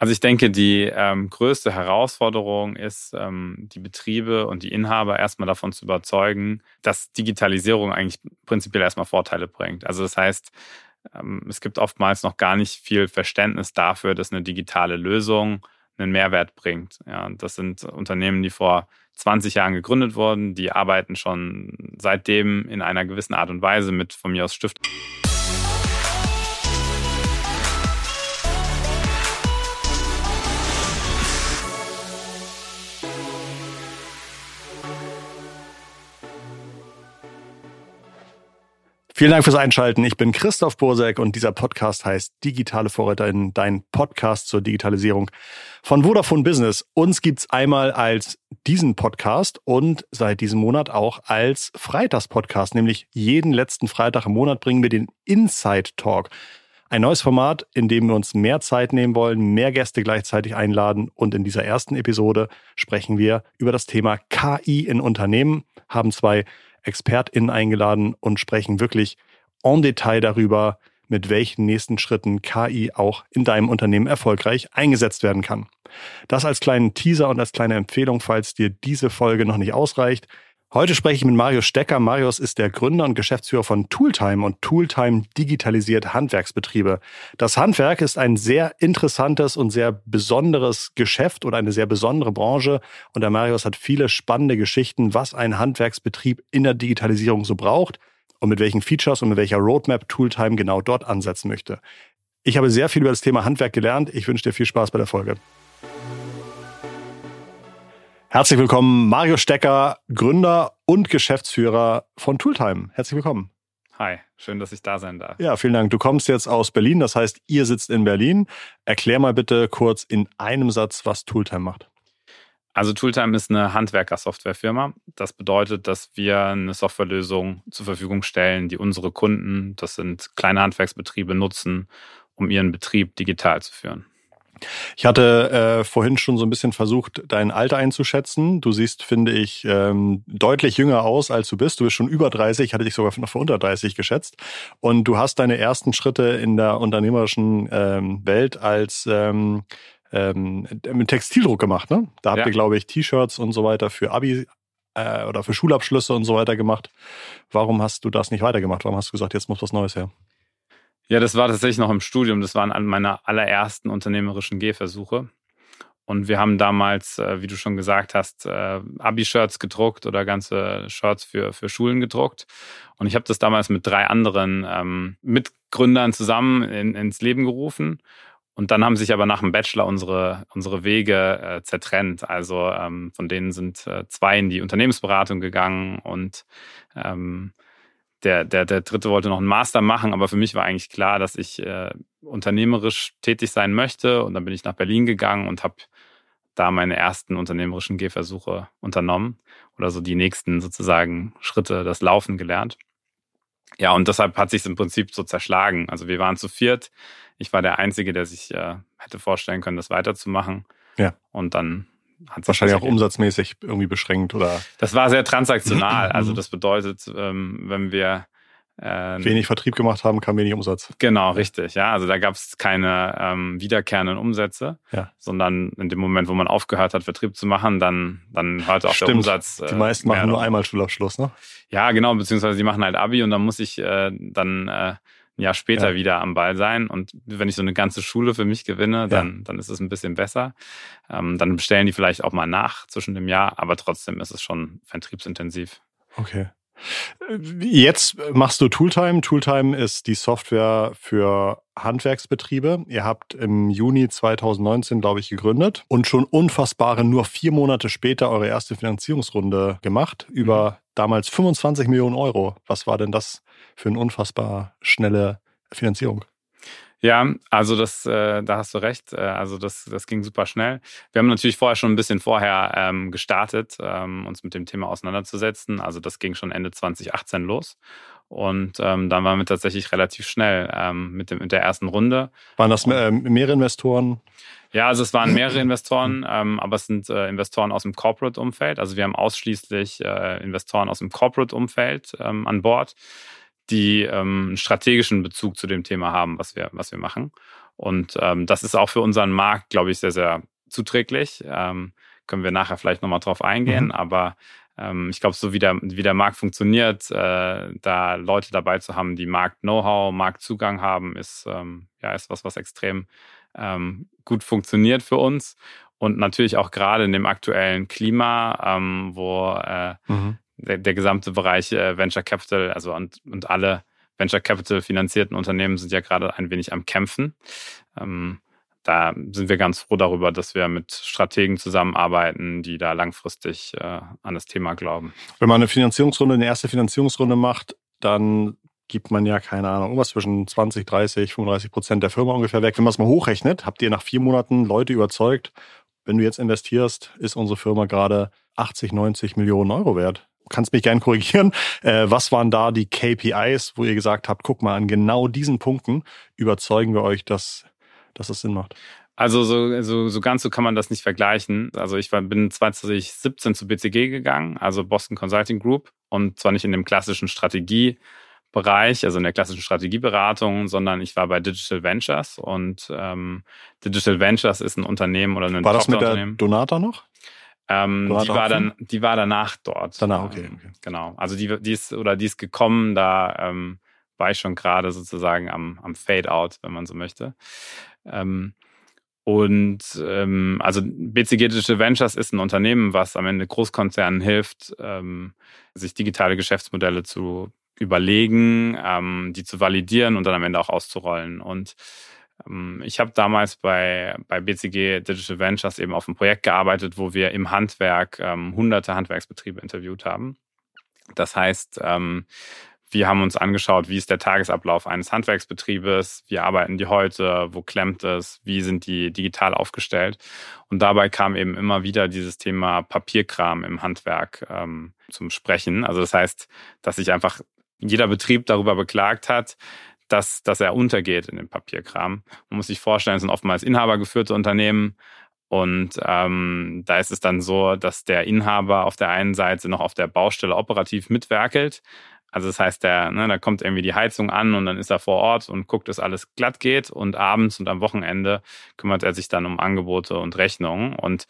Also ich denke, die ähm, größte Herausforderung ist, ähm, die Betriebe und die Inhaber erstmal davon zu überzeugen, dass Digitalisierung eigentlich prinzipiell erstmal Vorteile bringt. Also das heißt, ähm, es gibt oftmals noch gar nicht viel Verständnis dafür, dass eine digitale Lösung einen Mehrwert bringt. Ja, das sind Unternehmen, die vor 20 Jahren gegründet wurden, die arbeiten schon seitdem in einer gewissen Art und Weise mit von mir aus Stift. Vielen Dank fürs Einschalten. Ich bin Christoph Bursek und dieser Podcast heißt Digitale Vorreiterin, dein Podcast zur Digitalisierung von Vodafone Business. Uns gibt's einmal als diesen Podcast und seit diesem Monat auch als Freitagspodcast, nämlich jeden letzten Freitag im Monat bringen wir den Inside Talk. Ein neues Format, in dem wir uns mehr Zeit nehmen wollen, mehr Gäste gleichzeitig einladen. Und in dieser ersten Episode sprechen wir über das Thema KI in Unternehmen, haben zwei ExpertInnen eingeladen und sprechen wirklich en Detail darüber, mit welchen nächsten Schritten KI auch in deinem Unternehmen erfolgreich eingesetzt werden kann. Das als kleinen Teaser und als kleine Empfehlung, falls dir diese Folge noch nicht ausreicht. Heute spreche ich mit Marius Stecker. Marius ist der Gründer und Geschäftsführer von Tooltime und Tooltime digitalisiert Handwerksbetriebe. Das Handwerk ist ein sehr interessantes und sehr besonderes Geschäft oder eine sehr besondere Branche und der Marius hat viele spannende Geschichten, was ein Handwerksbetrieb in der Digitalisierung so braucht und mit welchen Features und mit welcher Roadmap Tooltime genau dort ansetzen möchte. Ich habe sehr viel über das Thema Handwerk gelernt. Ich wünsche dir viel Spaß bei der Folge. Herzlich willkommen, Mario Stecker, Gründer und Geschäftsführer von Tooltime. Herzlich willkommen. Hi, schön, dass ich da sein darf. Ja, vielen Dank. Du kommst jetzt aus Berlin, das heißt, ihr sitzt in Berlin. Erklär mal bitte kurz in einem Satz, was Tooltime macht. Also Tooltime ist eine Handwerker-Softwarefirma. Das bedeutet, dass wir eine Softwarelösung zur Verfügung stellen, die unsere Kunden, das sind kleine Handwerksbetriebe, nutzen, um ihren Betrieb digital zu führen. Ich hatte äh, vorhin schon so ein bisschen versucht, dein Alter einzuschätzen. Du siehst, finde ich, ähm, deutlich jünger aus, als du bist. Du bist schon über 30, ich hatte dich sogar noch für unter 30 geschätzt. Und du hast deine ersten Schritte in der unternehmerischen ähm, Welt als ähm, ähm, mit Textildruck gemacht. Ne? Da habt ja. ihr, glaube ich, T-Shirts und so weiter für Abi äh, oder für Schulabschlüsse und so weiter gemacht. Warum hast du das nicht weitergemacht? Warum hast du gesagt, jetzt muss was Neues her? Ja, das war tatsächlich noch im Studium. Das waren meine allerersten unternehmerischen Gehversuche. Und wir haben damals, äh, wie du schon gesagt hast, äh, Abi-Shirts gedruckt oder ganze Shirts für, für Schulen gedruckt. Und ich habe das damals mit drei anderen ähm, Mitgründern zusammen in, ins Leben gerufen. Und dann haben sich aber nach dem Bachelor unsere, unsere Wege äh, zertrennt. Also ähm, von denen sind äh, zwei in die Unternehmensberatung gegangen und ähm, der, der, der dritte wollte noch einen Master machen, aber für mich war eigentlich klar, dass ich äh, unternehmerisch tätig sein möchte. Und dann bin ich nach Berlin gegangen und habe da meine ersten unternehmerischen Gehversuche unternommen oder so die nächsten sozusagen Schritte, das Laufen gelernt. Ja, und deshalb hat sich im Prinzip so zerschlagen. Also wir waren zu viert. Ich war der Einzige, der sich äh, hätte vorstellen können, das weiterzumachen. Ja. Und dann hat wahrscheinlich auch umsatzmäßig irgendwie beschränkt oder. Das war sehr transaktional. also das bedeutet, ähm, wenn wir äh, wenig Vertrieb gemacht haben, kam wenig Umsatz. Genau, richtig. Ja, also da gab es keine ähm, wiederkehrenden Umsätze, ja. sondern in dem Moment, wo man aufgehört hat, Vertrieb zu machen, dann dann hörte auch Stimmt. der Umsatz. Äh, die meisten machen nur einmal Schulabschluss, ne? Ja, genau, beziehungsweise die machen halt Abi und dann muss ich äh, dann äh, ein Jahr später ja. wieder am Ball sein. Und wenn ich so eine ganze Schule für mich gewinne, dann, ja. dann ist es ein bisschen besser. Ähm, dann bestellen die vielleicht auch mal nach zwischen dem Jahr, aber trotzdem ist es schon vertriebsintensiv. Okay. Jetzt machst du Tooltime. Tooltime ist die Software für Handwerksbetriebe. Ihr habt im Juni 2019, glaube ich, gegründet und schon unfassbare nur vier Monate später eure erste Finanzierungsrunde gemacht über mhm. damals 25 Millionen Euro. Was war denn das für eine unfassbar schnelle Finanzierung. Ja, also das, äh, da hast du recht. Äh, also das, das ging super schnell. Wir haben natürlich vorher schon ein bisschen vorher ähm, gestartet, ähm, uns mit dem Thema auseinanderzusetzen. Also das ging schon Ende 2018 los. Und ähm, dann waren wir tatsächlich relativ schnell ähm, mit, dem, mit der ersten Runde. Waren das äh, mehrere Investoren? Ja, also es waren mehrere Investoren, ähm, aber es sind äh, Investoren aus dem Corporate-Umfeld. Also wir haben ausschließlich äh, Investoren aus dem Corporate-Umfeld ähm, an Bord die ähm, einen strategischen Bezug zu dem Thema haben, was wir, was wir machen. Und ähm, das ist auch für unseren Markt, glaube ich, sehr, sehr zuträglich. Ähm, können wir nachher vielleicht nochmal drauf eingehen, mhm. aber ähm, ich glaube, so wie der, wie der Markt funktioniert, äh, da Leute dabei zu haben, die Markt-Know-how, Marktzugang haben, ist, ähm, ja, ist was, was extrem ähm, gut funktioniert für uns. Und natürlich auch gerade in dem aktuellen Klima, ähm, wo äh, mhm. Der, der, gesamte Bereich äh, Venture Capital, also und, und alle Venture Capital finanzierten Unternehmen sind ja gerade ein wenig am Kämpfen. Ähm, da sind wir ganz froh darüber, dass wir mit Strategen zusammenarbeiten, die da langfristig äh, an das Thema glauben. Wenn man eine Finanzierungsrunde, eine erste Finanzierungsrunde macht, dann gibt man ja, keine Ahnung, irgendwas zwischen 20, 30, 35 Prozent der Firma ungefähr weg. Wenn man es mal hochrechnet, habt ihr nach vier Monaten Leute überzeugt, wenn du jetzt investierst, ist unsere Firma gerade 80, 90 Millionen Euro wert. Du kannst mich gern korrigieren. Äh, was waren da die KPIs, wo ihr gesagt habt, guck mal, an genau diesen Punkten überzeugen wir euch, dass dass das Sinn macht? Also so, so, so ganz so kann man das nicht vergleichen. Also ich war, bin 2017 zu BCG gegangen, also Boston Consulting Group, und zwar nicht in dem klassischen Strategiebereich, also in der klassischen Strategieberatung, sondern ich war bei Digital Ventures und ähm, Digital Ventures ist ein Unternehmen oder ein War das mit der Donata noch? Ähm, die war dann, die war danach dort. Danach, okay. Okay. Genau. Also die, die ist oder die ist gekommen, da ähm, war ich schon gerade sozusagen am, am Fade-out, wenn man so möchte. Ähm, und ähm, also BCG Digital Ventures ist ein Unternehmen, was am Ende Großkonzernen hilft, ähm, sich digitale Geschäftsmodelle zu überlegen, ähm, die zu validieren und dann am Ende auch auszurollen. Und ich habe damals bei, bei BCG Digital Ventures eben auf einem Projekt gearbeitet, wo wir im Handwerk ähm, hunderte Handwerksbetriebe interviewt haben. Das heißt, ähm, wir haben uns angeschaut, wie ist der Tagesablauf eines Handwerksbetriebes, wie arbeiten die heute, wo klemmt es, wie sind die digital aufgestellt. Und dabei kam eben immer wieder dieses Thema Papierkram im Handwerk ähm, zum Sprechen. Also das heißt, dass sich einfach jeder Betrieb darüber beklagt hat, dass, dass er untergeht in dem Papierkram. Man muss sich vorstellen, es sind oftmals inhabergeführte Unternehmen, und ähm, da ist es dann so, dass der Inhaber auf der einen Seite noch auf der Baustelle operativ mitwerkelt, also das heißt, der, ne, da kommt irgendwie die Heizung an und dann ist er vor Ort und guckt, dass alles glatt geht und abends und am Wochenende kümmert er sich dann um Angebote und Rechnungen und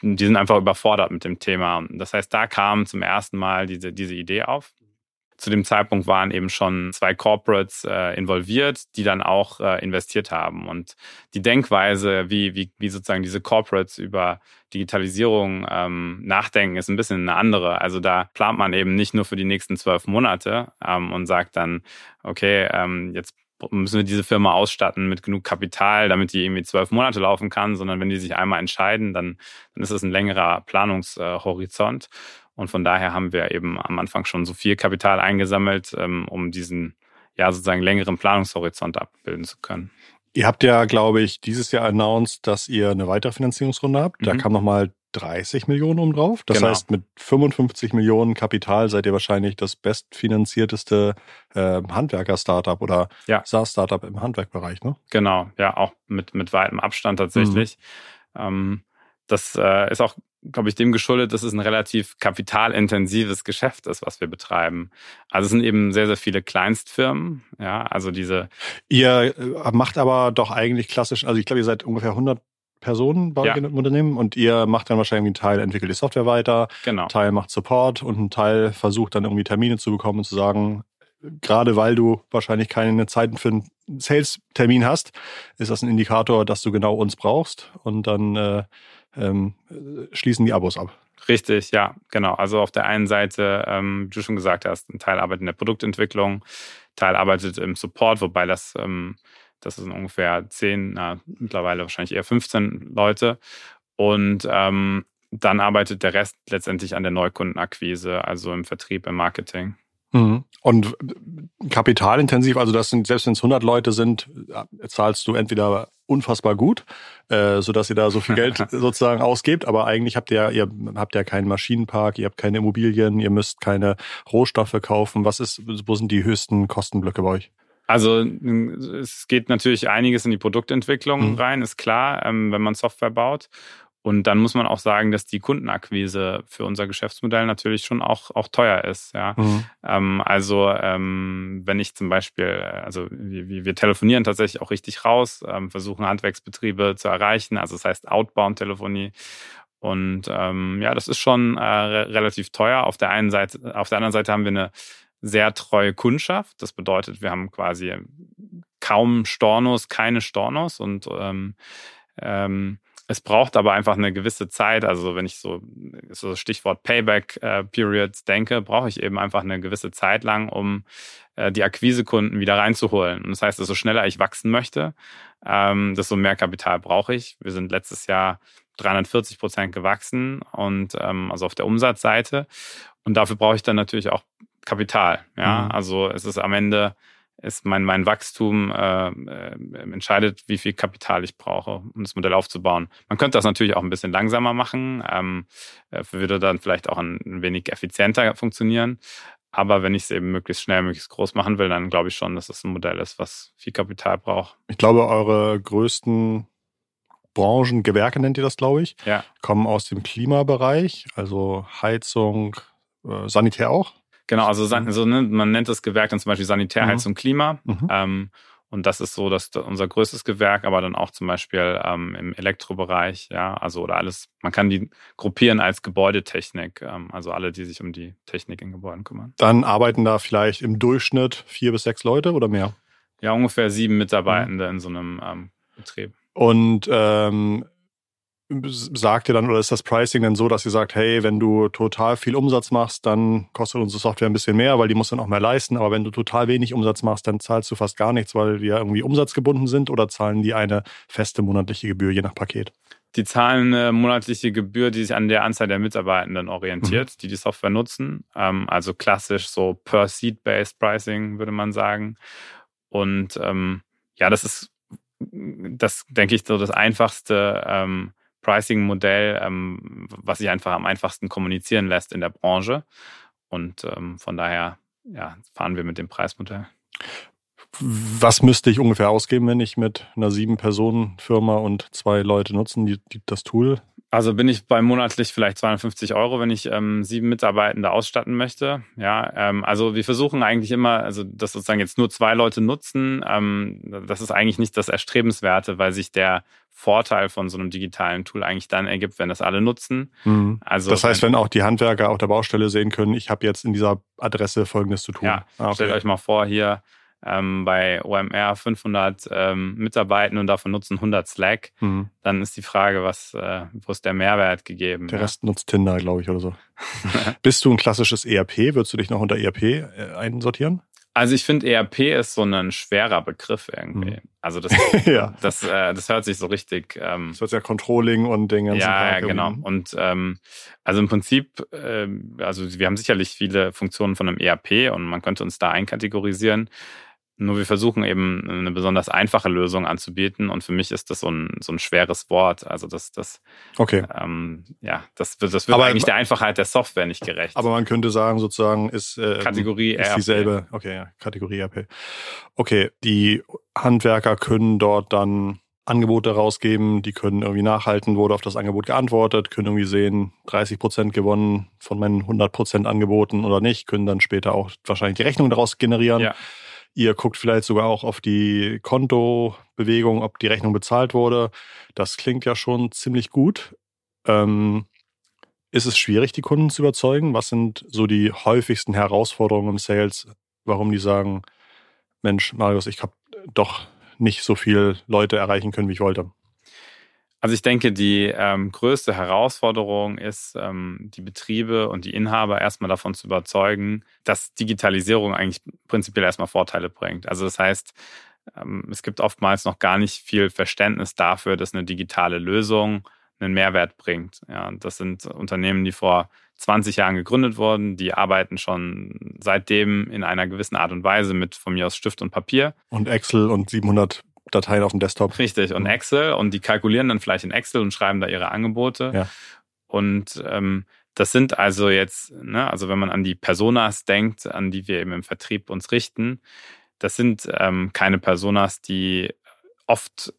die sind einfach überfordert mit dem Thema. Das heißt, da kam zum ersten Mal diese, diese Idee auf. Zu dem Zeitpunkt waren eben schon zwei Corporates äh, involviert, die dann auch äh, investiert haben. Und die Denkweise, wie, wie, wie sozusagen diese Corporates über Digitalisierung ähm, nachdenken, ist ein bisschen eine andere. Also da plant man eben nicht nur für die nächsten zwölf Monate ähm, und sagt dann, okay, ähm, jetzt müssen wir diese Firma ausstatten mit genug Kapital, damit die irgendwie zwölf Monate laufen kann, sondern wenn die sich einmal entscheiden, dann, dann ist es ein längerer Planungshorizont. Und von daher haben wir eben am Anfang schon so viel Kapital eingesammelt, ähm, um diesen ja sozusagen längeren Planungshorizont abbilden zu können. Ihr habt ja, glaube ich, dieses Jahr announced, dass ihr eine weitere Finanzierungsrunde habt. Da mhm. kam nochmal 30 Millionen um drauf. Das genau. heißt, mit 55 Millionen Kapital seid ihr wahrscheinlich das bestfinanzierteste äh, Handwerker-Startup oder ja. SaaS-Startup im Handwerkbereich, ne? Genau, ja, auch mit, mit weitem Abstand tatsächlich. Mhm. Ähm, das äh, ist auch glaube ich, dem geschuldet, dass es ein relativ kapitalintensives Geschäft ist, was wir betreiben. Also es sind eben sehr, sehr viele Kleinstfirmen, ja, also diese. Ihr äh, macht aber doch eigentlich klassisch, also ich glaube, ihr seid ungefähr 100 Personen bei ja. dem Unternehmen und ihr macht dann wahrscheinlich einen Teil, entwickelt die Software weiter, genau. Teil macht Support und ein Teil versucht dann irgendwie Termine zu bekommen und zu sagen, gerade weil du wahrscheinlich keine Zeiten für einen Sales-Termin hast, ist das ein Indikator, dass du genau uns brauchst und dann äh, ähm, schließen die Abos ab. Richtig, ja, genau. Also auf der einen Seite, ähm, wie du schon gesagt hast, ein Teil arbeitet in der Produktentwicklung, Teil arbeitet im Support, wobei das, ähm, das sind ungefähr zehn, na, mittlerweile wahrscheinlich eher 15 Leute. Und ähm, dann arbeitet der Rest letztendlich an der Neukundenakquise, also im Vertrieb, im Marketing. Mhm. Und kapitalintensiv, also das sind, selbst wenn es 100 Leute sind, zahlst du entweder unfassbar gut, äh, sodass ihr da so viel Geld sozusagen ausgebt, aber eigentlich habt ihr, ihr habt ja keinen Maschinenpark, ihr habt keine Immobilien, ihr müsst keine Rohstoffe kaufen. Was ist, wo sind die höchsten Kostenblöcke bei euch? Also es geht natürlich einiges in die Produktentwicklung mhm. rein, ist klar, ähm, wenn man Software baut. Und dann muss man auch sagen, dass die Kundenakquise für unser Geschäftsmodell natürlich schon auch, auch teuer ist. Ja. Mhm. Ähm, also ähm, wenn ich zum Beispiel, also wir, wir telefonieren tatsächlich auch richtig raus, ähm, versuchen Handwerksbetriebe zu erreichen, also das heißt Outbound-Telefonie. Und ähm, ja, das ist schon äh, relativ teuer. Auf der einen Seite, auf der anderen Seite haben wir eine sehr treue Kundschaft. Das bedeutet, wir haben quasi kaum Stornos, keine Stornos und ähm, ähm, es braucht aber einfach eine gewisse Zeit. Also wenn ich so, so Stichwort Payback-Periods äh, denke, brauche ich eben einfach eine gewisse Zeit lang, um äh, die Akquisekunden wieder reinzuholen. Und das heißt, desto schneller ich wachsen möchte, ähm, desto mehr Kapital brauche ich. Wir sind letztes Jahr 340 Prozent gewachsen und ähm, also auf der Umsatzseite. Und dafür brauche ich dann natürlich auch Kapital. Ja, mhm. also es ist am Ende ist mein, mein Wachstum äh, äh, entscheidet, wie viel Kapital ich brauche, um das Modell aufzubauen. Man könnte das natürlich auch ein bisschen langsamer machen, ähm, äh, würde dann vielleicht auch ein, ein wenig effizienter funktionieren. Aber wenn ich es eben möglichst schnell, möglichst groß machen will, dann glaube ich schon, dass es ein Modell ist, was viel Kapital braucht. Ich glaube, eure größten Branchen, Gewerke nennt ihr das, glaube ich, ja. kommen aus dem Klimabereich, also Heizung, äh, Sanitär auch. Genau, also so, ne, man nennt das Gewerk dann zum Beispiel Sanitär, mhm. und Klima. Mhm. Ähm, und das ist so, dass unser größtes Gewerk, aber dann auch zum Beispiel ähm, im Elektrobereich, ja, also oder alles, man kann die gruppieren als Gebäudetechnik, ähm, also alle, die sich um die Technik in Gebäuden kümmern. Dann arbeiten da vielleicht im Durchschnitt vier bis sechs Leute oder mehr? Ja, ungefähr sieben Mitarbeitende mhm. in so einem ähm, Betrieb. Und ähm, sagt ihr dann oder ist das Pricing dann so, dass ihr sagt, hey, wenn du total viel Umsatz machst, dann kostet unsere Software ein bisschen mehr, weil die muss dann auch mehr leisten. Aber wenn du total wenig Umsatz machst, dann zahlst du fast gar nichts, weil wir irgendwie umsatzgebunden sind oder zahlen die eine feste monatliche Gebühr je nach Paket? Die zahlen eine monatliche Gebühr, die sich an der Anzahl der Mitarbeitenden orientiert, mhm. die die Software nutzen. Ähm, also klassisch so per Seat-Based Pricing, würde man sagen. Und ähm, ja, das ist, das denke ich, so das einfachste ähm, Pricing-Modell, ähm, was sich einfach am einfachsten kommunizieren lässt in der Branche. Und ähm, von daher ja, fahren wir mit dem Preismodell. Was müsste ich ungefähr ausgeben, wenn ich mit einer sieben-Personen-Firma und zwei Leute nutzen, die, die das Tool also bin ich bei monatlich vielleicht 250 Euro, wenn ich ähm, sieben Mitarbeitende ausstatten möchte. Ja, ähm, also wir versuchen eigentlich immer, also dass sozusagen jetzt nur zwei Leute nutzen, ähm, das ist eigentlich nicht das Erstrebenswerte, weil sich der Vorteil von so einem digitalen Tool eigentlich dann ergibt, wenn das alle nutzen. Mhm. Also das heißt, wenn auch die Handwerker auf der Baustelle sehen können, ich habe jetzt in dieser Adresse Folgendes zu tun. Ja, ah, okay. stellt euch mal vor, hier ähm, bei OMR 500 ähm, Mitarbeitenden und davon nutzen 100 Slack, mhm. dann ist die Frage, was, äh, wo ist der Mehrwert gegeben? Der Rest nutzt Tinder, glaube ich, oder so. Bist du ein klassisches ERP? Würdest du dich noch unter ERP äh, einsortieren? Also ich finde, ERP ist so ein schwerer Begriff irgendwie. Mhm. Also das, ja. das, äh, das hört sich so richtig. Ähm, das wird ja Controlling und Dinge. Ja, ja, genau. Und ähm, also im Prinzip, äh, also wir haben sicherlich viele Funktionen von einem ERP und man könnte uns da einkategorisieren. Nur wir versuchen eben eine besonders einfache Lösung anzubieten und für mich ist das so ein, so ein schweres Wort. Also das, das, okay. ähm, ja, das, das wird aber, eigentlich der Einfachheit der Software nicht gerecht. Aber man könnte sagen, sozusagen ist, äh, Kategorie ist dieselbe. Okay, ja, Kategorie RP. Okay, die Handwerker können dort dann Angebote rausgeben, die können irgendwie nachhalten, wurde auf das Angebot geantwortet, können irgendwie sehen, 30 Prozent gewonnen von meinen 100 Prozent Angeboten oder nicht, können dann später auch wahrscheinlich die Rechnung daraus generieren. Ja. Ihr guckt vielleicht sogar auch auf die Kontobewegung, ob die Rechnung bezahlt wurde. Das klingt ja schon ziemlich gut. Ähm, ist es schwierig, die Kunden zu überzeugen? Was sind so die häufigsten Herausforderungen im Sales, warum die sagen, Mensch, Marius, ich habe doch nicht so viele Leute erreichen können, wie ich wollte? Also ich denke, die ähm, größte Herausforderung ist, ähm, die Betriebe und die Inhaber erstmal davon zu überzeugen, dass Digitalisierung eigentlich prinzipiell erstmal Vorteile bringt. Also das heißt, ähm, es gibt oftmals noch gar nicht viel Verständnis dafür, dass eine digitale Lösung einen Mehrwert bringt. Ja, das sind Unternehmen, die vor 20 Jahren gegründet wurden, die arbeiten schon seitdem in einer gewissen Art und Weise mit von mir aus Stift und Papier. Und Excel und 700 Dateien auf dem Desktop. Richtig, und mhm. Excel und die kalkulieren dann vielleicht in Excel und schreiben da ihre Angebote. Ja. Und ähm, das sind also jetzt, ne, also wenn man an die Personas denkt, an die wir eben im Vertrieb uns richten, das sind ähm, keine Personas, die oft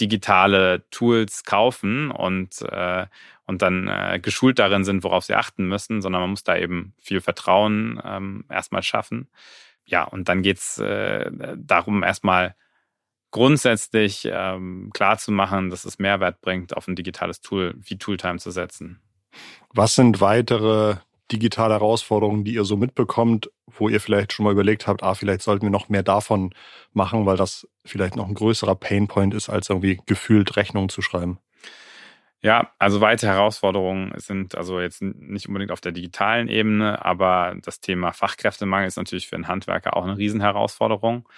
digitale Tools kaufen und, äh, und dann äh, geschult darin sind, worauf sie achten müssen, sondern man muss da eben viel Vertrauen ähm, erstmal schaffen. Ja, und dann geht's äh, darum, erstmal grundsätzlich ähm, klar zu machen, dass es Mehrwert bringt, auf ein digitales Tool wie Tooltime zu setzen. Was sind weitere digitale Herausforderungen, die ihr so mitbekommt, wo ihr vielleicht schon mal überlegt habt, ah, vielleicht sollten wir noch mehr davon machen, weil das vielleicht noch ein größerer Painpoint ist, als irgendwie gefühlt Rechnungen zu schreiben? Ja, also weitere Herausforderungen sind also jetzt nicht unbedingt auf der digitalen Ebene, aber das Thema Fachkräftemangel ist natürlich für einen Handwerker auch eine Riesenherausforderung.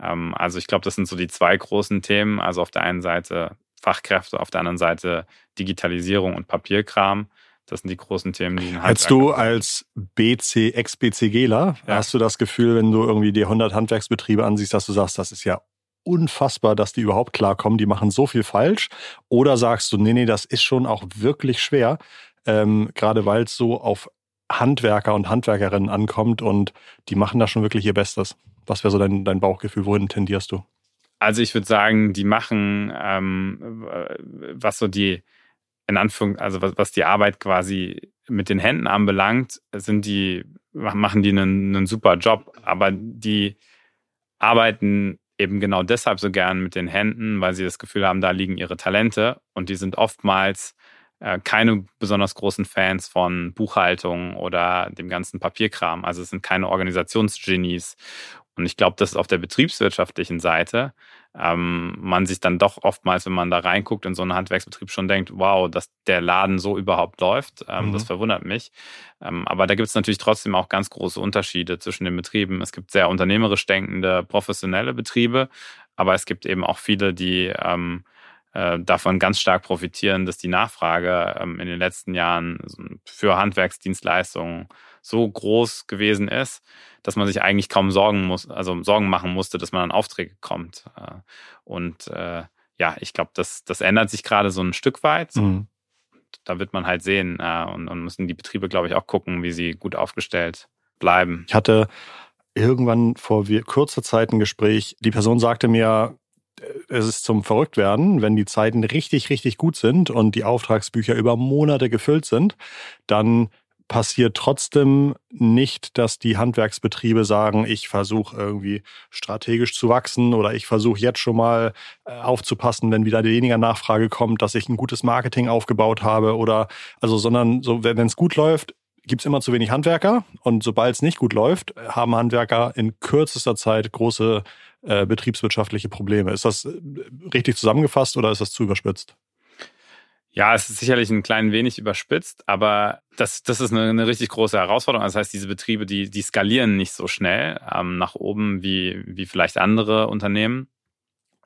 Ähm, also ich glaube, das sind so die zwei großen Themen. Also auf der einen Seite Fachkräfte, auf der anderen Seite Digitalisierung und Papierkram. Das sind die großen Themen, die Hättest du als BC, Ex-BCGler, ja. hast du das Gefühl, wenn du irgendwie die 100 Handwerksbetriebe ansiehst, dass du sagst, das ist ja unfassbar, dass die überhaupt klarkommen, die machen so viel falsch? Oder sagst du, nee, nee, das ist schon auch wirklich schwer, ähm, gerade weil es so auf Handwerker und Handwerkerinnen ankommt und die machen da schon wirklich ihr Bestes. Was wäre so dein, dein Bauchgefühl? Wohin tendierst du? Also ich würde sagen, die machen, ähm, was so die, in Anführung, also was, was die Arbeit quasi mit den Händen anbelangt, sind die, machen die einen, einen super Job. Aber die arbeiten eben genau deshalb so gern mit den Händen, weil sie das Gefühl haben, da liegen ihre Talente und die sind oftmals äh, keine besonders großen Fans von Buchhaltung oder dem ganzen Papierkram. Also es sind keine Organisationsgenies. Und ich glaube, dass auf der betriebswirtschaftlichen Seite ähm, man sich dann doch oftmals, wenn man da reinguckt in so einen Handwerksbetrieb, schon denkt, wow, dass der Laden so überhaupt läuft. Ähm, mhm. Das verwundert mich. Ähm, aber da gibt es natürlich trotzdem auch ganz große Unterschiede zwischen den Betrieben. Es gibt sehr unternehmerisch denkende, professionelle Betriebe, aber es gibt eben auch viele, die ähm, äh, davon ganz stark profitieren, dass die Nachfrage ähm, in den letzten Jahren für Handwerksdienstleistungen so groß gewesen ist, dass man sich eigentlich kaum Sorgen muss, also Sorgen machen musste, dass man an Aufträge kommt. Äh, und äh, ja, ich glaube, das, das ändert sich gerade so ein Stück weit. Mhm. Da wird man halt sehen und, und müssen die Betriebe, glaube ich, auch gucken, wie sie gut aufgestellt bleiben. Ich hatte irgendwann vor kurzer Zeit ein Gespräch. Die Person sagte mir, es ist zum Verrücktwerden, wenn die Zeiten richtig, richtig gut sind und die Auftragsbücher über Monate gefüllt sind, dann passiert trotzdem nicht, dass die Handwerksbetriebe sagen, ich versuche irgendwie strategisch zu wachsen oder ich versuche jetzt schon mal äh, aufzupassen, wenn wieder weniger Nachfrage kommt, dass ich ein gutes Marketing aufgebaut habe oder also, sondern so, wenn es gut läuft, gibt es immer zu wenig Handwerker und sobald es nicht gut läuft, haben Handwerker in kürzester Zeit große äh, betriebswirtschaftliche Probleme. Ist das äh, richtig zusammengefasst oder ist das zu überspitzt? Ja, es ist sicherlich ein klein wenig überspitzt, aber das, das ist eine, eine richtig große Herausforderung. Das heißt, diese Betriebe, die, die skalieren nicht so schnell ähm, nach oben wie, wie vielleicht andere Unternehmen.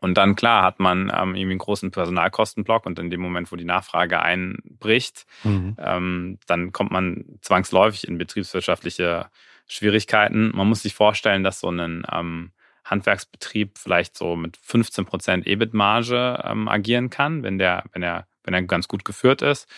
Und dann, klar, hat man ähm, irgendwie einen großen Personalkostenblock und in dem Moment, wo die Nachfrage einbricht, mhm. ähm, dann kommt man zwangsläufig in betriebswirtschaftliche Schwierigkeiten. Man muss sich vorstellen, dass so ein ähm, Handwerksbetrieb vielleicht so mit 15 Prozent EBIT-Marge ähm, agieren kann, wenn der, wenn er, wenn er ganz gut geführt ist.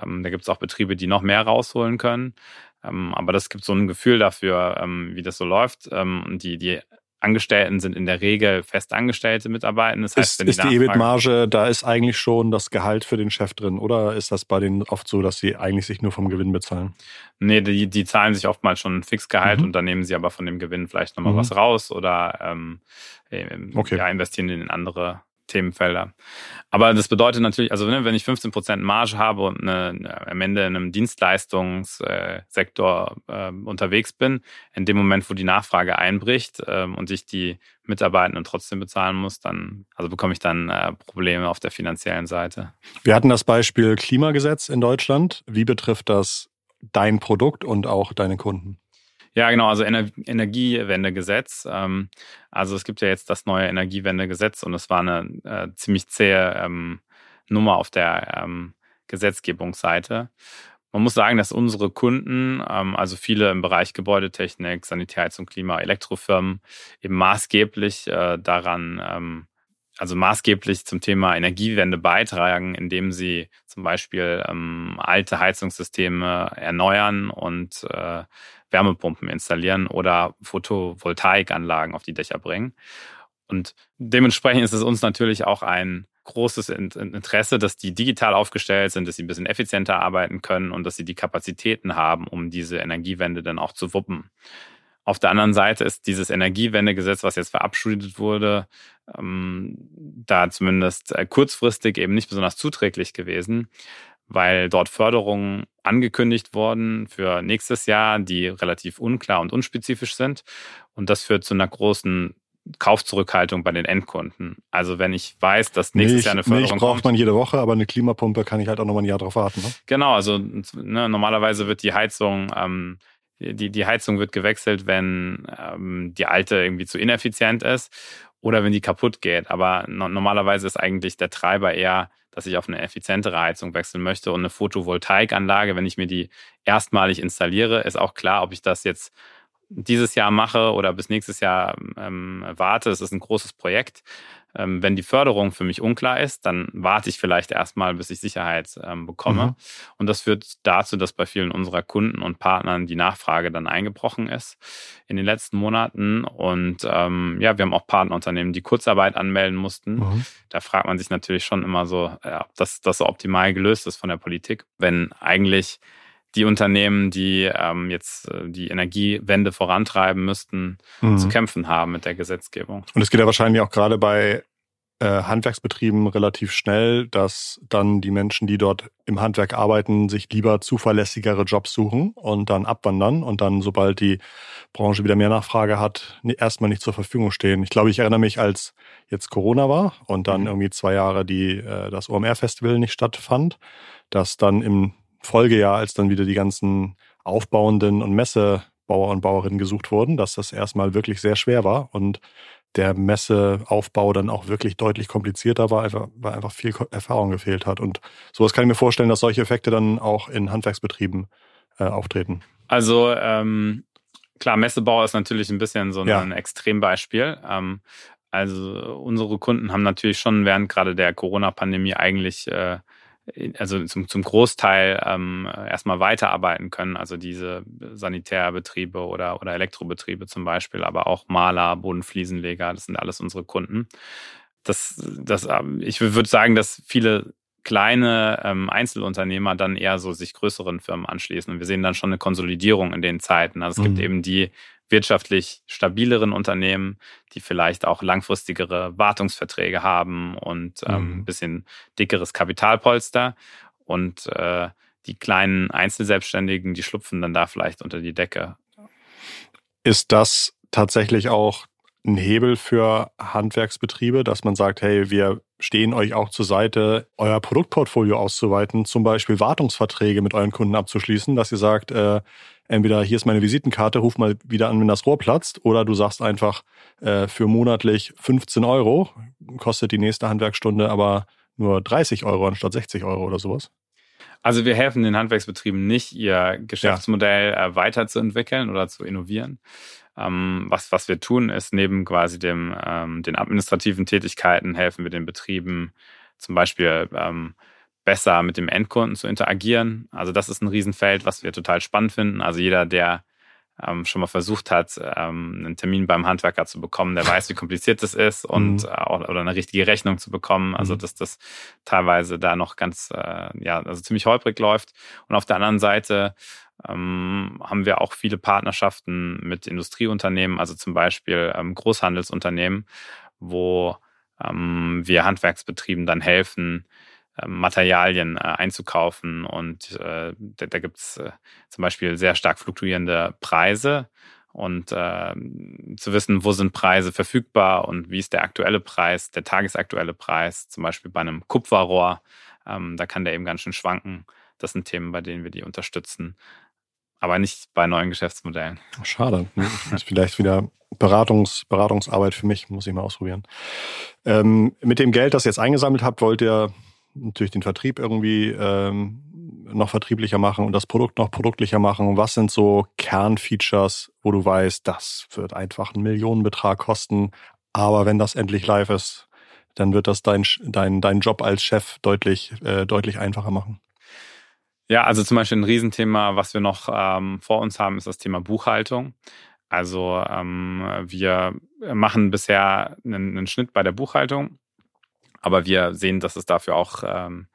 Ähm, da gibt es auch Betriebe, die noch mehr rausholen können. Ähm, aber das gibt so ein Gefühl dafür, ähm, wie das so läuft. Ähm, und die, die Angestellten sind in der Regel festangestellte Mitarbeiter. Das heißt, ist, die, ist die EBIT-Marge, da ist eigentlich schon das Gehalt für den Chef drin, oder ist das bei denen oft so, dass sie eigentlich sich nur vom Gewinn bezahlen? Nee, die, die zahlen sich oftmals schon ein Fixgehalt mhm. und dann nehmen sie aber von dem Gewinn vielleicht nochmal mhm. was raus oder ähm, okay. ja, investieren in andere Themenfelder. Aber das bedeutet natürlich, also ne, wenn ich 15% Marge habe und eine, am Ende in einem Dienstleistungssektor äh, unterwegs bin, in dem Moment, wo die Nachfrage einbricht äh, und ich die Mitarbeitenden trotzdem bezahlen muss, dann also bekomme ich dann äh, Probleme auf der finanziellen Seite. Wir hatten das Beispiel Klimagesetz in Deutschland. Wie betrifft das dein Produkt und auch deine Kunden? Ja, genau, also Ener Energiewendegesetz. Ähm, also es gibt ja jetzt das neue Energiewendegesetz und es war eine äh, ziemlich zähe ähm, Nummer auf der ähm, Gesetzgebungsseite. Man muss sagen, dass unsere Kunden, ähm, also viele im Bereich Gebäudetechnik, Sanitär, und Klima, Elektrofirmen, eben maßgeblich äh, daran ähm, also maßgeblich zum Thema Energiewende beitragen, indem sie zum Beispiel ähm, alte Heizungssysteme erneuern und äh, Wärmepumpen installieren oder Photovoltaikanlagen auf die Dächer bringen. Und dementsprechend ist es uns natürlich auch ein, großes Interesse, dass die digital aufgestellt sind, dass sie ein bisschen effizienter arbeiten können und dass sie die Kapazitäten haben, um diese Energiewende dann auch zu wuppen. Auf der anderen Seite ist dieses Energiewendegesetz, was jetzt verabschiedet wurde, ähm, da zumindest äh, kurzfristig eben nicht besonders zuträglich gewesen, weil dort Förderungen angekündigt wurden für nächstes Jahr, die relativ unklar und unspezifisch sind. Und das führt zu einer großen Kaufzurückhaltung bei den Endkunden. Also wenn ich weiß, dass nächstes Milch, Jahr eine Förderung Milch braucht kommt, man jede Woche, aber eine Klimapumpe kann ich halt auch noch mal ein Jahr drauf warten. Ne? Genau, also ne, normalerweise wird die Heizung ähm, die, die Heizung wird gewechselt, wenn ähm, die alte irgendwie zu ineffizient ist oder wenn die kaputt geht. Aber no normalerweise ist eigentlich der Treiber eher, dass ich auf eine effizientere Heizung wechseln möchte und eine Photovoltaikanlage, wenn ich mir die erstmalig installiere, ist auch klar, ob ich das jetzt dieses Jahr mache oder bis nächstes Jahr ähm, warte. Es ist ein großes Projekt. Ähm, wenn die Förderung für mich unklar ist, dann warte ich vielleicht erstmal, bis ich Sicherheit ähm, bekomme. Mhm. Und das führt dazu, dass bei vielen unserer Kunden und Partnern die Nachfrage dann eingebrochen ist in den letzten Monaten. Und ähm, ja, wir haben auch Partnerunternehmen, die Kurzarbeit anmelden mussten. Mhm. Da fragt man sich natürlich schon immer so, ja, ob das, das so optimal gelöst ist von der Politik, wenn eigentlich die Unternehmen, die ähm, jetzt äh, die Energiewende vorantreiben müssten, mhm. zu kämpfen haben mit der Gesetzgebung. Und es geht ja wahrscheinlich auch gerade bei äh, Handwerksbetrieben relativ schnell, dass dann die Menschen, die dort im Handwerk arbeiten, sich lieber zuverlässigere Jobs suchen und dann abwandern und dann, sobald die Branche wieder mehr Nachfrage hat, erstmal nicht zur Verfügung stehen. Ich glaube, ich erinnere mich, als jetzt Corona war und dann mhm. irgendwie zwei Jahre die, äh, das OMR-Festival nicht stattfand, dass dann im Folgejahr, als dann wieder die ganzen aufbauenden und Messebauer und Bauerinnen gesucht wurden, dass das erstmal wirklich sehr schwer war und der Messeaufbau dann auch wirklich deutlich komplizierter war, einfach, weil einfach viel Erfahrung gefehlt hat. Und sowas kann ich mir vorstellen, dass solche Effekte dann auch in Handwerksbetrieben äh, auftreten. Also ähm, klar, Messebau ist natürlich ein bisschen so ein, ja. Extrembeispiel. Ähm, also unsere Kunden haben natürlich schon während gerade der Corona-Pandemie eigentlich äh, also zum, zum Großteil ähm, erstmal weiterarbeiten können, also diese Sanitärbetriebe oder, oder Elektrobetriebe zum Beispiel, aber auch Maler, Bodenfliesenleger, das sind alles unsere Kunden. Das, das, ähm, ich würde sagen, dass viele kleine ähm, Einzelunternehmer dann eher so sich größeren Firmen anschließen. Und wir sehen dann schon eine Konsolidierung in den Zeiten. Also es mhm. gibt eben die wirtschaftlich stabileren Unternehmen, die vielleicht auch langfristigere Wartungsverträge haben und ähm, mhm. ein bisschen dickeres Kapitalpolster. Und äh, die kleinen Einzelselbstständigen, die schlupfen dann da vielleicht unter die Decke. Ist das tatsächlich auch ein Hebel für Handwerksbetriebe, dass man sagt, hey, wir stehen euch auch zur Seite, euer Produktportfolio auszuweiten, zum Beispiel Wartungsverträge mit euren Kunden abzuschließen, dass ihr sagt, äh, entweder hier ist meine Visitenkarte, ruf mal wieder an, wenn das Rohr platzt, oder du sagst einfach, äh, für monatlich 15 Euro kostet die nächste Handwerksstunde aber nur 30 Euro anstatt 60 Euro oder sowas. Also wir helfen den Handwerksbetrieben nicht, ihr Geschäftsmodell ja. Äh, weiterzuentwickeln oder zu innovieren. Ähm, was, was wir tun, ist neben quasi dem, ähm, den administrativen Tätigkeiten helfen wir den Betrieben zum Beispiel ähm, besser mit dem Endkunden zu interagieren. Also das ist ein Riesenfeld, was wir total spannend finden. Also jeder, der ähm, schon mal versucht hat, ähm, einen Termin beim Handwerker zu bekommen, der weiß, wie kompliziert das ist und mhm. äh, oder eine richtige Rechnung zu bekommen. Also mhm. dass das teilweise da noch ganz, äh, ja, also ziemlich holprig läuft. Und auf der anderen Seite ähm, haben wir auch viele Partnerschaften mit Industrieunternehmen, also zum Beispiel ähm, Großhandelsunternehmen, wo ähm, wir Handwerksbetrieben dann helfen, Materialien äh, einzukaufen. Und äh, da, gibt es äh, zum Beispiel sehr stark fluktuierende Preise. Und äh, zu wissen, wo sind Preise verfügbar und wie ist der aktuelle Preis, der tagesaktuelle Preis, zum Beispiel bei einem Kupferrohr, ähm, da kann der eben ganz schön schwanken. Das sind Themen, bei denen wir die unterstützen, aber nicht bei neuen Geschäftsmodellen. Schade. Das ist vielleicht wieder Beratungs, Beratungsarbeit für mich, muss ich mal ausprobieren. Ähm, mit dem Geld, das ihr jetzt eingesammelt habt, wollt ihr natürlich den Vertrieb irgendwie ähm, noch vertrieblicher machen und das Produkt noch produktlicher machen? Was sind so Kernfeatures, wo du weißt, das wird einfach einen Millionenbetrag kosten, aber wenn das endlich live ist, dann wird das dein, dein, dein Job als Chef deutlich, äh, deutlich einfacher machen. Ja, also zum Beispiel ein Riesenthema, was wir noch ähm, vor uns haben, ist das Thema Buchhaltung. Also ähm, wir machen bisher einen, einen Schnitt bei der Buchhaltung Aber wir sehen, dass es dafür auch ähm,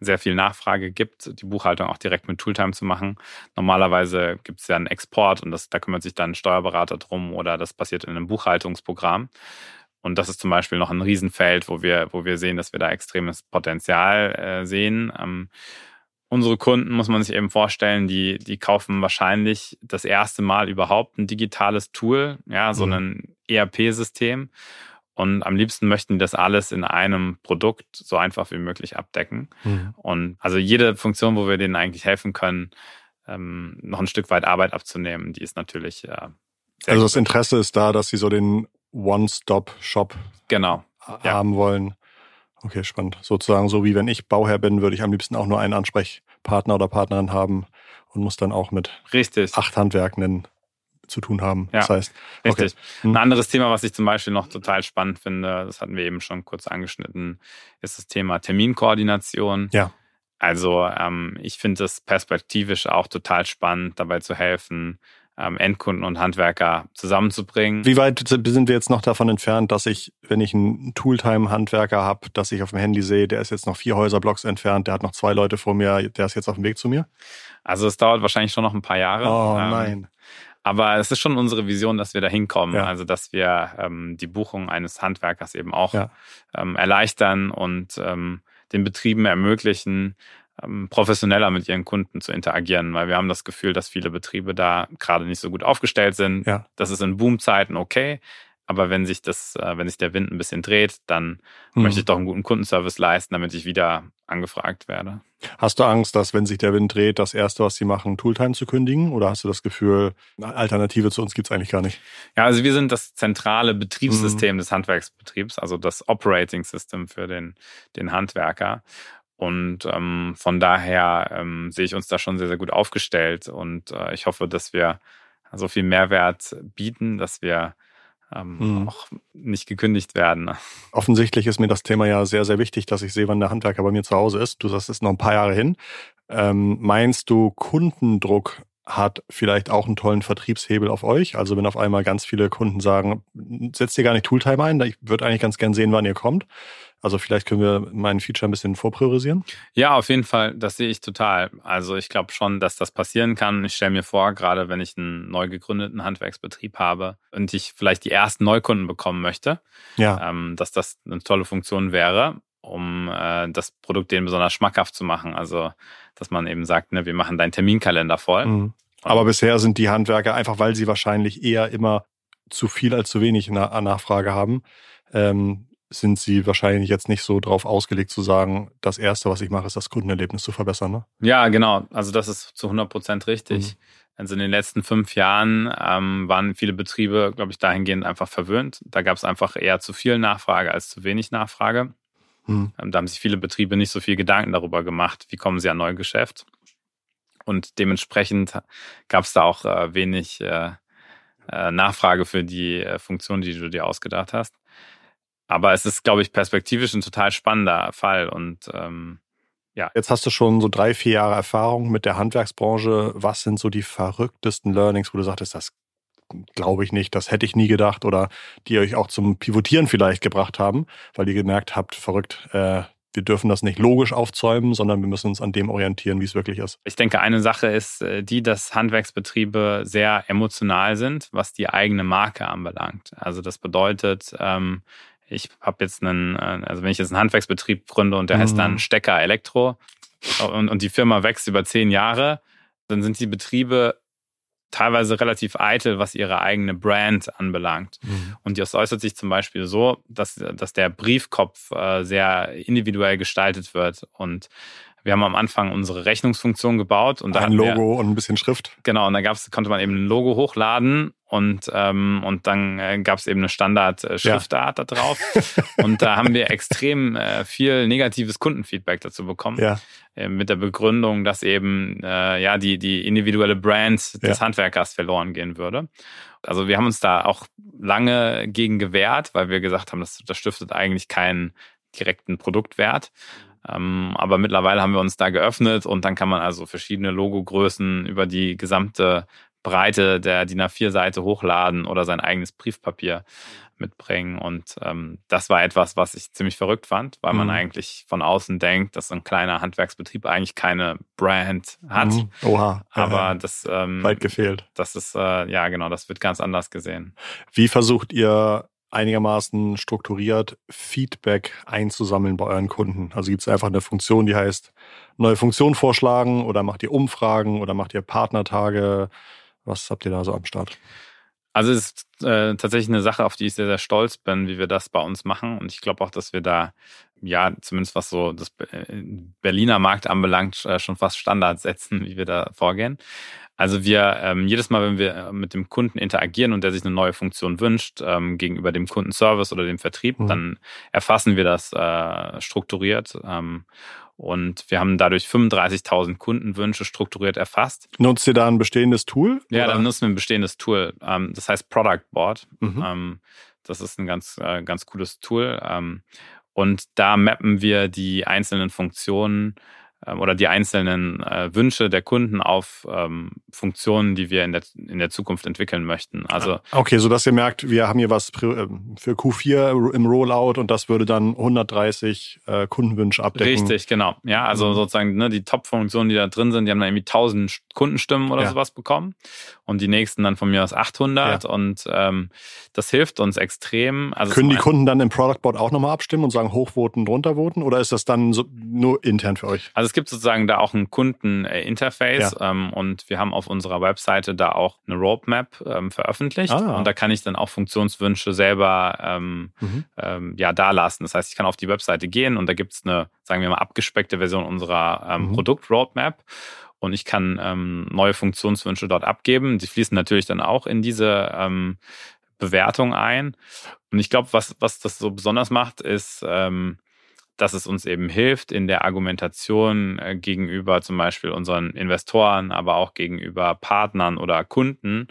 sehr viel Nachfrage gibt, die Buchhaltung auch direkt mit Tooltime zu machen. Normalerweise gibt es ja einen Export und das, da kümmert sich dann ein Steuerberater drum oder das passiert in einem Buchhaltungsprogramm. Und das ist zum Beispiel noch ein Riesenfeld, wo wir, wo wir sehen, dass wir da extremes Potenzial äh, sehen. Ähm, unsere Kunden, muss man sich eben vorstellen, die, die kaufen wahrscheinlich das erste Mal überhaupt ein digitales Tool, ja, so mhm. ein ERP-System. Und am liebsten möchten die das alles in einem Produkt so einfach wie möglich abdecken. Mhm. Und also jede Funktion, wo wir denen eigentlich helfen können, ähm, noch ein Stück weit Arbeit abzunehmen, die ist natürlich. Äh, also das Interesse ist da, dass sie so den One-Stop-Shop genau. haben ja. wollen. Okay, spannend. Sozusagen so wie wenn ich Bauherr bin, würde ich am liebsten auch nur einen Ansprechpartner oder Partnerin haben und muss dann auch mit Richtig. acht Handwerken zu tun haben. Ja, das heißt, okay. richtig. Hm. Ein anderes Thema, was ich zum Beispiel noch total spannend finde, das hatten wir eben schon kurz angeschnitten, ist das Thema Terminkoordination. Ja. Also ähm, ich finde es perspektivisch auch total spannend, dabei zu helfen, ähm, Endkunden und Handwerker zusammenzubringen. Wie weit sind wir jetzt noch davon entfernt, dass ich, wenn ich einen Tooltime-Handwerker habe, dass ich auf dem Handy sehe, der ist jetzt noch vier Häuserblocks entfernt, der hat noch zwei Leute vor mir, der ist jetzt auf dem Weg zu mir? Also es dauert wahrscheinlich schon noch ein paar Jahre. Oh ähm, nein. Aber es ist schon unsere Vision, dass wir da hinkommen. Ja. Also, dass wir ähm, die Buchung eines Handwerkers eben auch ja. ähm, erleichtern und ähm, den Betrieben ermöglichen, ähm, professioneller mit ihren Kunden zu interagieren, weil wir haben das Gefühl, dass viele Betriebe da gerade nicht so gut aufgestellt sind. Ja. Das ist in Boomzeiten okay, aber wenn sich das, äh, wenn sich der Wind ein bisschen dreht, dann hm. möchte ich doch einen guten Kundenservice leisten, damit ich wieder angefragt werde. Hast du Angst, dass wenn sich der Wind dreht, das erste, was sie machen, Tooltime zu kündigen? Oder hast du das Gefühl, eine Alternative zu uns gibt es eigentlich gar nicht? Ja, also wir sind das zentrale Betriebssystem mhm. des Handwerksbetriebs, also das Operating System für den, den Handwerker. Und ähm, von daher ähm, sehe ich uns da schon sehr, sehr gut aufgestellt. Und äh, ich hoffe, dass wir so viel Mehrwert bieten, dass wir ähm, hm. auch nicht gekündigt werden. Offensichtlich ist mir das Thema ja sehr, sehr wichtig, dass ich sehe, wann der Handwerker bei mir zu Hause ist. Du sagst, es ist noch ein paar Jahre hin. Ähm, meinst du, Kundendruck hat vielleicht auch einen tollen Vertriebshebel auf euch? Also wenn auf einmal ganz viele Kunden sagen, setzt ihr gar nicht Tooltime ein, ich würde eigentlich ganz gern sehen, wann ihr kommt. Also vielleicht können wir meinen Feature ein bisschen vorpriorisieren. Ja, auf jeden Fall, das sehe ich total. Also ich glaube schon, dass das passieren kann. Ich stelle mir vor, gerade wenn ich einen neu gegründeten Handwerksbetrieb habe und ich vielleicht die ersten Neukunden bekommen möchte, ja. ähm, dass das eine tolle Funktion wäre, um äh, das Produkt denen besonders schmackhaft zu machen. Also dass man eben sagt, ne, wir machen deinen Terminkalender voll. Mhm. Aber bisher sind die Handwerker einfach, weil sie wahrscheinlich eher immer zu viel als zu wenig Nachfrage haben, ähm, sind sie wahrscheinlich jetzt nicht so drauf ausgelegt zu sagen, das Erste, was ich mache, ist das Kundenerlebnis zu verbessern. Ne? Ja, genau. Also das ist zu 100 Prozent richtig. Mhm. Also in den letzten fünf Jahren ähm, waren viele Betriebe, glaube ich, dahingehend einfach verwöhnt. Da gab es einfach eher zu viel Nachfrage als zu wenig Nachfrage. Mhm. Ähm, da haben sich viele Betriebe nicht so viel Gedanken darüber gemacht, wie kommen sie an Neugeschäft. Und dementsprechend gab es da auch äh, wenig äh, äh, Nachfrage für die äh, Funktion, die du dir ausgedacht hast. Aber es ist, glaube ich, perspektivisch ein total spannender Fall und ähm, ja. Jetzt hast du schon so drei, vier Jahre Erfahrung mit der Handwerksbranche. Was sind so die verrücktesten Learnings, wo du sagtest, das glaube ich nicht, das hätte ich nie gedacht oder die euch auch zum Pivotieren vielleicht gebracht haben, weil ihr gemerkt habt, verrückt, äh, wir dürfen das nicht logisch aufzäumen, sondern wir müssen uns an dem orientieren, wie es wirklich ist. Ich denke, eine Sache ist äh, die, dass Handwerksbetriebe sehr emotional sind, was die eigene Marke anbelangt. Also das bedeutet, ähm, ich habe jetzt einen, äh, also wenn ich jetzt einen Handwerksbetrieb gründe und der mhm. heißt dann mhm. Stecker Elektro und, und die Firma wächst über zehn Jahre, dann sind die Betriebe teilweise relativ eitel, was ihre eigene Brand anbelangt. Mhm. Und das äußert sich zum Beispiel so, dass, dass der Briefkopf äh, sehr individuell gestaltet wird und wir haben am Anfang unsere Rechnungsfunktion gebaut und da ein Logo wir, und ein bisschen Schrift. Genau, und da gab's, konnte man eben ein Logo hochladen und ähm, und dann äh, gab es eben eine Standard-Schriftart äh, ja. da drauf und da haben wir extrem äh, viel negatives Kundenfeedback dazu bekommen ja. äh, mit der Begründung, dass eben äh, ja die die individuelle Brand des ja. Handwerkers verloren gehen würde. Also wir haben uns da auch lange gegen gewehrt, weil wir gesagt haben, das, das stiftet eigentlich keinen direkten Produktwert. Ähm, aber mittlerweile haben wir uns da geöffnet und dann kann man also verschiedene Logogrößen über die gesamte Breite der DIN A4-Seite hochladen oder sein eigenes Briefpapier mitbringen. Und ähm, das war etwas, was ich ziemlich verrückt fand, weil man Mhm. eigentlich von außen denkt, dass so ein kleiner Handwerksbetrieb eigentlich keine Brand hat. Mhm. Oha. Aber äh, das, ähm, weit gefehlt. das ist, äh, ja genau, das wird ganz anders gesehen. Wie versucht ihr einigermaßen strukturiert Feedback einzusammeln bei euren Kunden? Also gibt es einfach eine Funktion, die heißt neue Funktion vorschlagen oder macht ihr Umfragen oder macht ihr Partnertage? Was habt ihr da so am Start? Also es ist äh, tatsächlich eine Sache, auf die ich sehr, sehr stolz bin, wie wir das bei uns machen. Und ich glaube auch, dass wir da, ja, zumindest was so das äh, Berliner Markt anbelangt, äh, schon fast Standards setzen, wie wir da vorgehen. Also wir, ähm, jedes Mal, wenn wir äh, mit dem Kunden interagieren und der sich eine neue Funktion wünscht, ähm, gegenüber dem Kundenservice oder dem Vertrieb, Mhm. dann erfassen wir das äh, strukturiert. Ähm, und wir haben dadurch 35.000 Kundenwünsche strukturiert erfasst. Nutzt ihr da ein bestehendes Tool? Ja, Oder? dann nutzen wir ein bestehendes Tool. Ähm, das heißt Product Board. Mhm. Ähm, das ist ein ganz, äh, ganz cooles Tool. Ähm, und da mappen wir die einzelnen Funktionen oder die einzelnen äh, Wünsche der Kunden auf ähm, Funktionen, die wir in der, in der Zukunft entwickeln möchten. Also Okay, so dass ihr merkt, wir haben hier was ähm, für Q4 im Rollout und das würde dann 130 äh, Kundenwünsche abdecken. Richtig, genau. Ja, also Mhm. sozusagen ne, die Top-Funktionen, die da drin sind, die haben dann irgendwie 1000 Kundenstimmen oder Ja. sowas bekommen und die nächsten dann von mir aus 800 und ähm, das hilft uns extrem. Also Können die Kunden dann im Product Board auch nochmal abstimmen und sagen hochvoten, druntervoten oder ist das dann so, nur intern für euch? Also gibt sozusagen da auch ein Kundeninterface ähm, und wir haben auf unserer Webseite da auch eine Roadmap ähm, veröffentlicht Ah. und da kann ich dann auch Funktionswünsche selber ähm, Mhm. ähm, ja dalassen. Das heißt, ich kann auf die Webseite gehen und da gibt es eine, sagen wir mal, abgespeckte Version unserer ähm, Mhm. Produkt-Roadmap und ich kann ähm, neue Funktionswünsche dort abgeben. Die fließen natürlich dann auch in diese Bewertung ein. Und ich glaube, was, was das so besonders macht, ist, ähm, dass es uns eben hilft in der Argumentation äh, gegenüber zum Beispiel unseren Investoren, aber auch gegenüber Partnern oder Kunden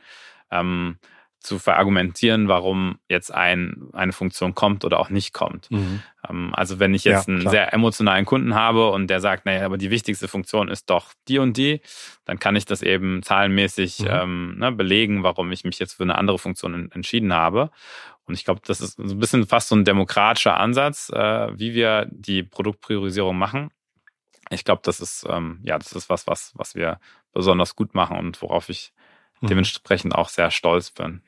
ähm, zu verargumentieren, warum jetzt ein, eine Funktion kommt oder auch nicht kommt. Mhm. Ähm, also wenn ich jetzt Ja, einen klar. sehr emotionalen Kunden habe und der sagt, naja, aber die wichtigste Funktion ist doch die und die, dann kann ich das eben zahlenmäßig Mhm. ähm, ne, belegen, warum ich mich jetzt für eine andere Funktion en- entschieden habe. Und ich glaube, das ist so ein bisschen fast so ein demokratischer Ansatz, äh, wie wir die Produktpriorisierung machen. Ich glaube, das ist ähm, ja, das ist was, was, was wir besonders gut machen und worauf ich Mhm. dementsprechend auch sehr stolz bin.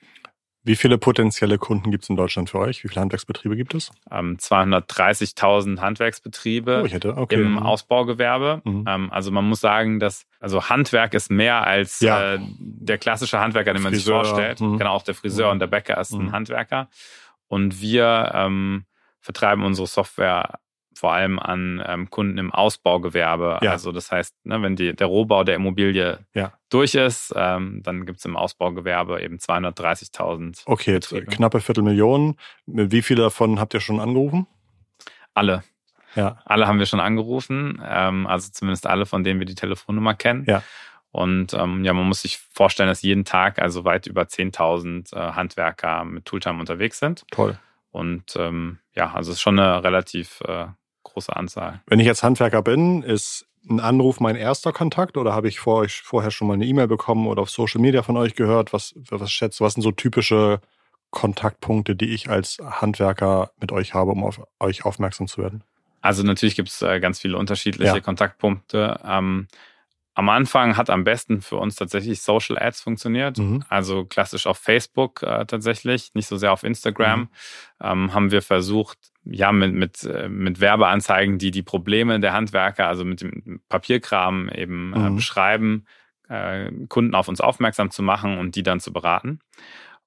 Wie viele potenzielle Kunden gibt es in Deutschland für euch? Wie viele Handwerksbetriebe gibt es? Ähm, 230.000 Handwerksbetriebe. Oh, hätte, okay. im Mhm. Ausbaugewerbe. Mhm. Ähm, also man muss sagen, dass also Handwerk ist mehr als Ja. äh, der klassische Handwerker, den man sich vorstellt. mhm. Genau, auch der Friseur Mhm. und der Bäcker ist ein Mhm. Handwerker. Und wir ähm, vertreiben unsere Software vor allem an ähm, Kunden im Ausbaugewerbe. Ja. Also das heißt, ne, wenn die, der Rohbau der Immobilie Ja. durch ist, ähm, dann gibt es im Ausbaugewerbe eben 230.000 Okay, jetzt Betriebe. knappe Viertelmillion. Wie viele davon habt ihr schon angerufen? Alle. Ja. Alle haben wir schon angerufen, ähm, also zumindest alle, von denen wir die Telefonnummer kennen. Ja. Und ähm, ja, man muss sich vorstellen, dass jeden Tag also weit über 10.000 äh, Handwerker mit Tooltime unterwegs sind. Toll. Und ähm, ja, also es ist schon eine relativ äh, große Anzahl. Wenn ich jetzt Handwerker bin, ist ein Anruf mein erster Kontakt oder habe ich vor euch vorher schon mal eine E-Mail bekommen oder auf Social Media von euch gehört? Was, was schätzt was sind so typische Kontaktpunkte, die ich als Handwerker mit euch habe, um auf euch aufmerksam zu werden? Also natürlich gibt es äh, ganz viele unterschiedliche Ja. Kontaktpunkte. Ähm, am Anfang hat am besten für uns tatsächlich Social Ads funktioniert. Mhm. Also klassisch auf Facebook äh, tatsächlich, nicht so sehr auf Instagram. Mhm. Ähm, haben wir versucht, ja, mit, mit, äh, mit Werbeanzeigen, die die Probleme der Handwerker, also mit dem Papierkram eben äh, Mhm. beschreiben, äh, Kunden auf uns aufmerksam zu machen und die dann zu beraten.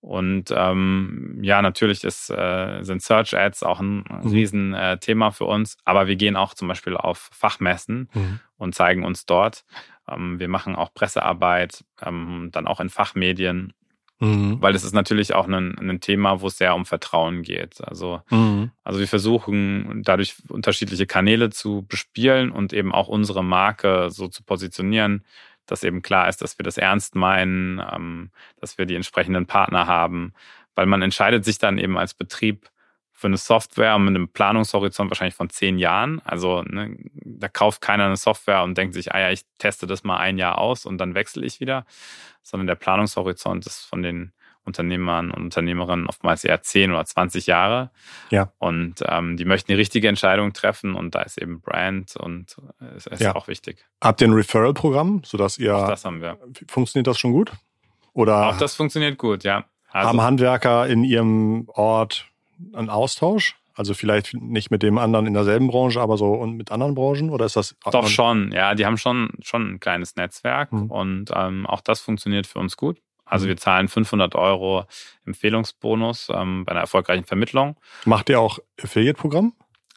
Und ähm, ja, natürlich ist, äh, sind Search Ads auch ein Mhm. äh, Thema für uns, aber wir gehen auch zum Beispiel auf Fachmessen Mhm. und zeigen uns dort. Ähm, wir machen auch Pressearbeit, ähm, dann auch in Fachmedien, Mhm. weil es ist natürlich auch ein, ein Thema, wo es sehr um Vertrauen geht. Also, Mhm. also wir versuchen dadurch unterschiedliche Kanäle zu bespielen und eben auch unsere Marke so zu positionieren, dass eben klar ist, dass wir das ernst meinen, ähm, dass wir die entsprechenden Partner haben, weil man entscheidet sich dann eben als Betrieb für eine Software mit einem Planungshorizont wahrscheinlich von zehn Jahren. Also ne, da kauft keiner eine Software und denkt sich, ah ja, ich teste das mal ein Jahr aus und dann wechsle ich wieder, sondern der Planungshorizont ist von den Unternehmern und Unternehmerinnen oftmals eher 10 oder 20 Jahre. Ja. Und ähm, die möchten die richtige Entscheidung treffen und da ist eben Brand und äh, ist, ist Ja. auch wichtig. Habt ihr ein Referral-Programm, sodass ihr, Auch das haben wir. funktioniert das schon gut? Oder Auch das funktioniert gut, ja. Also, haben Handwerker in ihrem Ort einen Austausch? Also vielleicht nicht mit dem anderen in derselben Branche, aber so und mit anderen Branchen? Oder ist das Doch schon, ja, die haben schon, schon ein kleines Netzwerk Mhm. und ähm, auch das funktioniert für uns gut. Also Mhm. wir zahlen 500 Euro Empfehlungsbonus ähm, bei einer erfolgreichen Vermittlung. Macht ihr auch Affiliate-Programm?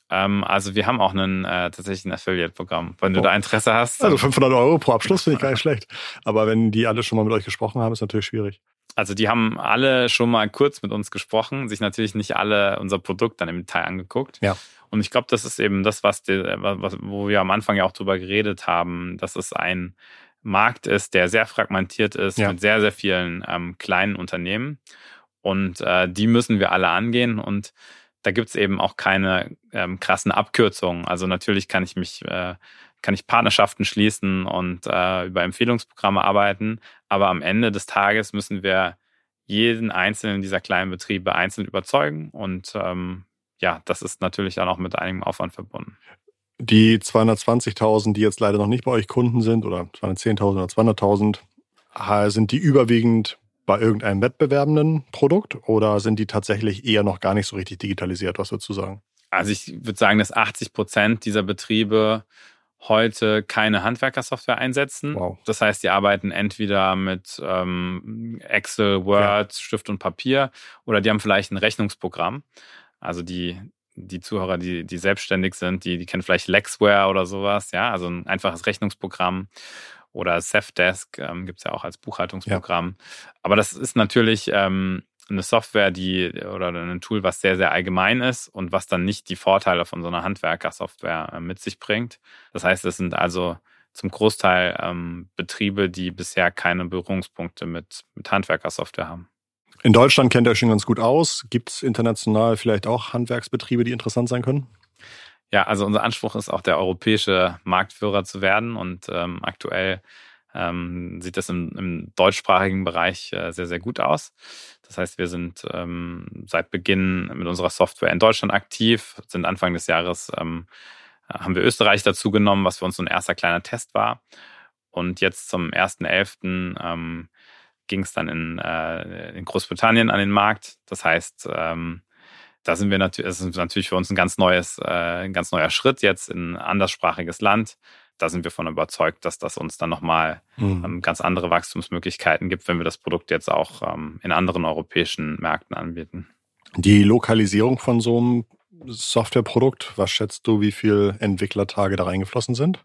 Ähm, also wir haben auch einen, äh, tatsächlich ein Affiliate-Programm. Wenn du Oh. da Interesse hast, Also 500 Euro pro Abschluss finde ich gar nicht schlecht. Aber wenn die alle schon mal mit euch gesprochen haben, ist natürlich schwierig. Also die haben alle schon mal kurz mit uns gesprochen, sich natürlich nicht alle unser Produkt dann im Detail angeguckt. Ja. Und ich glaube, das ist eben das, was, die, was wo wir am Anfang ja auch drüber geredet haben, dass es ein Markt ist, der sehr fragmentiert ist Ja. mit sehr, sehr vielen ähm, kleinen Unternehmen. Und äh, die müssen wir alle angehen. Und da gibt's eben auch keine ähm, krassen Abkürzungen. Also natürlich kann ich mich, äh, kann ich Partnerschaften schließen und äh, über Empfehlungsprogramme arbeiten. Aber am Ende des Tages müssen wir jeden einzelnen dieser kleinen Betriebe einzeln überzeugen. Und ähm, ja, das ist natürlich dann auch mit einigem Aufwand verbunden. Die 220.000, die jetzt leider noch nicht bei euch Kunden sind, oder 210.000 oder 200.000, äh, sind die überwiegend bei irgendeinem wettbewerbenden Produkt oder sind die tatsächlich eher noch gar nicht so richtig digitalisiert? Was würdest du sagen? Also ich würde sagen, dass 80 Prozent dieser Betriebe heute keine Handwerkersoftware einsetzen. Wow. Das heißt, die arbeiten entweder mit ähm, Excel, Word, Stift und Papier oder die haben vielleicht ein Rechnungsprogramm. Also die, die Zuhörer, die, die selbstständig sind, die, die kennen vielleicht Lexware oder sowas, ja, also ein einfaches Rechnungsprogramm. Oder Safdesk ähm, gibt es ja auch als Buchhaltungsprogramm. Aber das ist natürlich ähm, eine Software, die oder ein Tool, was sehr, sehr allgemein ist und was dann nicht die Vorteile von so einer Handwerkersoftware äh, mit sich bringt. Das heißt, es sind also zum Großteil ähm, Betriebe, die bisher keine Berührungspunkte mit, mit Handwerkersoftware haben. In Deutschland kennt ihr euch schon ganz gut aus. Gibt es international vielleicht auch Handwerksbetriebe, die interessant sein können? Ja, also unser Anspruch ist auch der europäische Marktführer zu werden und ähm, aktuell ähm, sieht das im, im deutschsprachigen Bereich äh, sehr, sehr gut aus. Das heißt, wir sind ähm, seit Beginn mit unserer Software in Deutschland aktiv, sind Anfang des Jahres, ähm, haben wir Österreich dazu genommen, was für uns so ein erster kleiner Test war. Und jetzt zum 1.11. Ähm, ging es dann in, äh, in Großbritannien an den Markt. Das heißt, ähm, da sind wir natürlich, es ist natürlich für uns ein ganz neues, äh, ein ganz neuer Schritt jetzt in ein anderssprachiges Land. Da sind wir von überzeugt, dass das uns dann nochmal Mhm. ähm, ganz andere Wachstumsmöglichkeiten gibt, wenn wir das Produkt jetzt auch ähm, in anderen europäischen Märkten anbieten. Die Lokalisierung von so einem Softwareprodukt, was schätzt du, wie viel Entwicklertage da reingeflossen sind?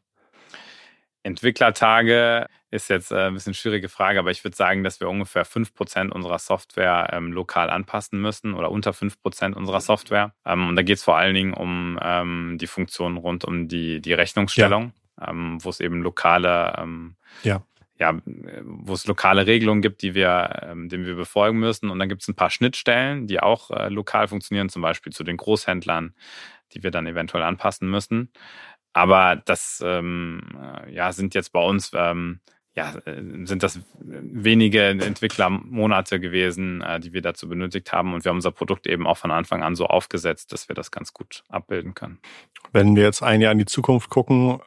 Entwicklertage ist jetzt äh, ein bisschen schwierige Frage, aber ich würde sagen, dass wir ungefähr 5% unserer Software ähm, lokal anpassen müssen oder unter 5% unserer Software. Ähm, und da geht es vor allen Dingen um ähm, die Funktionen rund um die, die Rechnungsstellung, ähm, wo es eben lokale, ähm, Ja. ja, äh, wo es lokale Regelungen gibt, die wir, ähm, denen wir befolgen müssen. Und dann gibt es ein paar Schnittstellen, die auch äh, lokal funktionieren, zum Beispiel zu den Großhändlern, die wir dann eventuell anpassen müssen. Aber das ähm, äh, ja, sind jetzt bei uns ähm, ja, äh, sind das wenige Entwicklermonate gewesen, die wir dazu benötigt haben. Und wir haben unser Produkt eben auch von Anfang an so aufgesetzt, dass wir das ganz gut abbilden können. Wenn wir jetzt ein Jahr in die Zukunft gucken,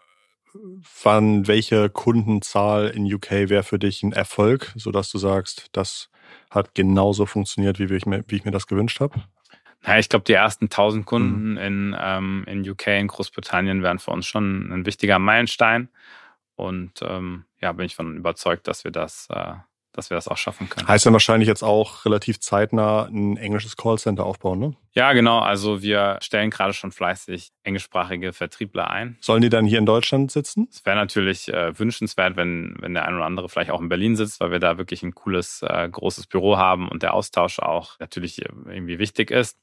wann welche Kundenzahl in UK wäre für dich ein Erfolg, sodass du sagst, das hat genauso funktioniert, wie ich mir, wie ich mir das gewünscht habe? Naja, ich glaube, die ersten 1000 Kunden in, ähm, in UK, in Großbritannien, wären für uns schon ein wichtiger Meilenstein. Und ähm, ja, bin ich von überzeugt, dass wir das, äh, dass wir das auch schaffen können. Heißt dann wahrscheinlich jetzt auch relativ zeitnah ein englisches Callcenter aufbauen, ne? Ja, genau. Also wir stellen gerade schon fleißig englischsprachige Vertriebler ein. Sollen die dann hier in Deutschland sitzen? Es wäre natürlich äh, wünschenswert, wenn, wenn der ein oder andere vielleicht auch in Berlin sitzt, weil wir da wirklich ein cooles, äh, großes Büro haben und der Austausch auch natürlich irgendwie wichtig ist.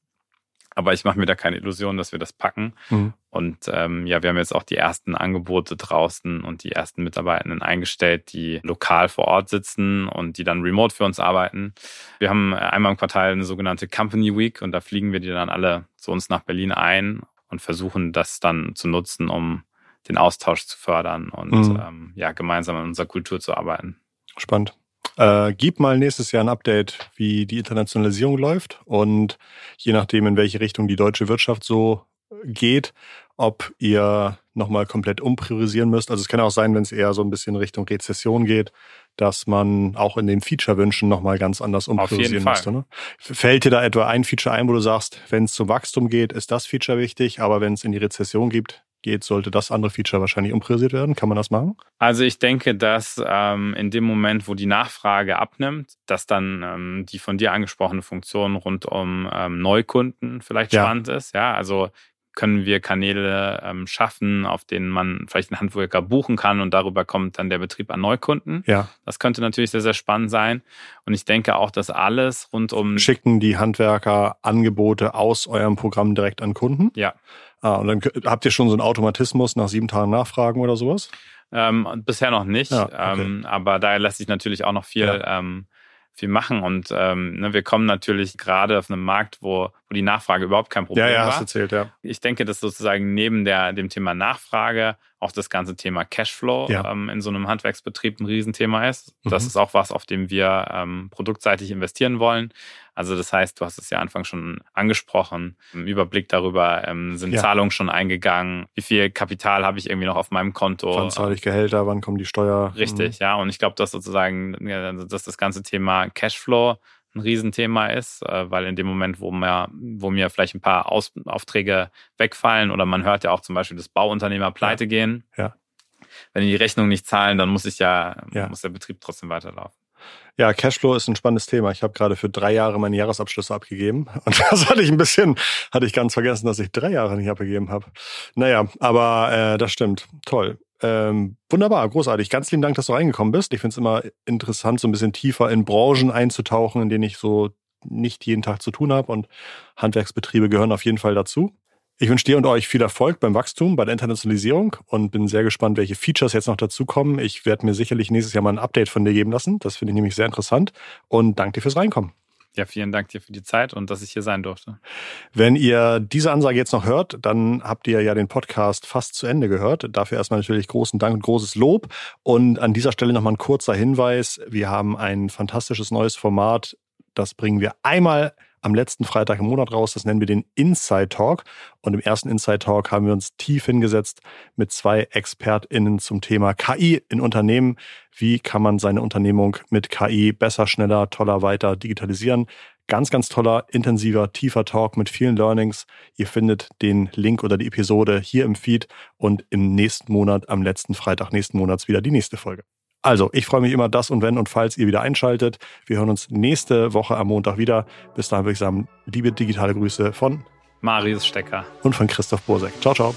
Aber ich mache mir da keine Illusion, dass wir das packen. Mhm. Und ähm, ja, wir haben jetzt auch die ersten Angebote draußen und die ersten Mitarbeitenden eingestellt, die lokal vor Ort sitzen und die dann remote für uns arbeiten. Wir haben einmal im Quartal eine sogenannte Company Week und da fliegen wir die dann alle zu uns nach Berlin ein und versuchen das dann zu nutzen, um den Austausch zu fördern und Mhm. ähm, ja, gemeinsam an unserer Kultur zu arbeiten. Spannend. Äh, gib mal nächstes Jahr ein Update, wie die Internationalisierung läuft und je nachdem, in welche Richtung die deutsche Wirtschaft so geht, ob ihr nochmal komplett umpriorisieren müsst. Also es kann auch sein, wenn es eher so ein bisschen Richtung Rezession geht, dass man auch in den Feature-Wünschen nochmal ganz anders umpriorisieren müsste. Ne? Fällt dir da etwa ein Feature ein, wo du sagst, wenn es zum Wachstum geht, ist das Feature wichtig, aber wenn es in die Rezession gibt, geht, sollte das andere Feature wahrscheinlich umpriorisiert werden. Kann man das machen? Also ich denke, dass ähm, in dem Moment, wo die Nachfrage abnimmt, dass dann ähm, die von dir angesprochene Funktion rund um ähm, Neukunden vielleicht ja. spannend ist. Ja, also können wir Kanäle ähm, schaffen, auf denen man vielleicht einen Handwerker buchen kann und darüber kommt dann der Betrieb an Neukunden. Ja. Das könnte natürlich sehr, sehr spannend sein. Und ich denke auch, dass alles rund um. Schicken die Handwerker Angebote aus eurem Programm direkt an Kunden? Ja. Ah, und dann habt ihr schon so einen Automatismus nach sieben Tagen Nachfragen oder sowas? Ähm, bisher noch nicht. Ja, okay. ähm, aber da lässt sich natürlich auch noch viel ja. ähm, viel machen. Und ähm, ne, wir kommen natürlich gerade auf einem Markt, wo, wo die Nachfrage überhaupt kein Problem ja, ja, war. Hast erzählt, ja. Ich denke, dass sozusagen neben der, dem Thema Nachfrage auch das ganze Thema Cashflow ja. ähm, in so einem Handwerksbetrieb ein Riesenthema ist. Mhm. Das ist auch was, auf dem wir ähm, produktseitig investieren wollen. Also das heißt, du hast es ja Anfang schon angesprochen, im Überblick darüber, ähm, sind ja. Zahlungen schon eingegangen, wie viel Kapital habe ich irgendwie noch auf meinem Konto. Wann zahle ich Gehälter, wann kommt die Steuer? Richtig, mhm. ja. Und ich glaube, dass sozusagen, dass das ganze Thema Cashflow ein Riesenthema ist, äh, weil in dem Moment, wo mir, wo mir vielleicht ein paar Aus Aufträge wegfallen oder man hört ja auch zum Beispiel, dass Bauunternehmer pleite ja. gehen. Ja. Wenn die die Rechnung nicht zahlen, dann muss ich ja, ja. muss der Betrieb trotzdem weiterlaufen. Ja, Cashflow ist ein spannendes Thema. Ich habe gerade für drei Jahre meine Jahresabschlüsse abgegeben. Und das hatte ich ein bisschen, hatte ich ganz vergessen, dass ich drei Jahre nicht abgegeben habe. Naja, aber äh, das stimmt. Toll. Ähm, wunderbar, großartig. Ganz lieben Dank, dass du reingekommen bist. Ich finde es immer interessant, so ein bisschen tiefer in Branchen einzutauchen, in denen ich so nicht jeden Tag zu tun habe. Und Handwerksbetriebe gehören auf jeden Fall dazu. Ich wünsche dir und euch viel Erfolg beim Wachstum, bei der Internationalisierung und bin sehr gespannt, welche Features jetzt noch dazukommen. Ich werde mir sicherlich nächstes Jahr mal ein Update von dir geben lassen. Das finde ich nämlich sehr interessant. Und danke dir fürs Reinkommen. Ja, vielen Dank dir für die Zeit und dass ich hier sein durfte. Wenn ihr diese Ansage jetzt noch hört, dann habt ihr ja den Podcast fast zu Ende gehört. Dafür erstmal natürlich großen Dank und großes Lob. Und an dieser Stelle nochmal ein kurzer Hinweis. Wir haben ein fantastisches neues Format. Das bringen wir einmal am letzten Freitag im Monat raus. Das nennen wir den Inside Talk. Und im ersten Inside Talk haben wir uns tief hingesetzt mit zwei ExpertInnen zum Thema KI in Unternehmen. Wie kann man seine Unternehmung mit KI besser, schneller, toller weiter digitalisieren? Ganz, ganz toller, intensiver, tiefer Talk mit vielen Learnings. Ihr findet den Link oder die Episode hier im Feed und im nächsten Monat, am letzten Freitag nächsten Monats wieder die nächste Folge. Also, ich freue mich immer, das und wenn und falls ihr wieder einschaltet. Wir hören uns nächste Woche am Montag wieder. Bis dahin würde ich sagen, liebe digitale Grüße von Marius Stecker und von Christoph Bosek. Ciao, ciao.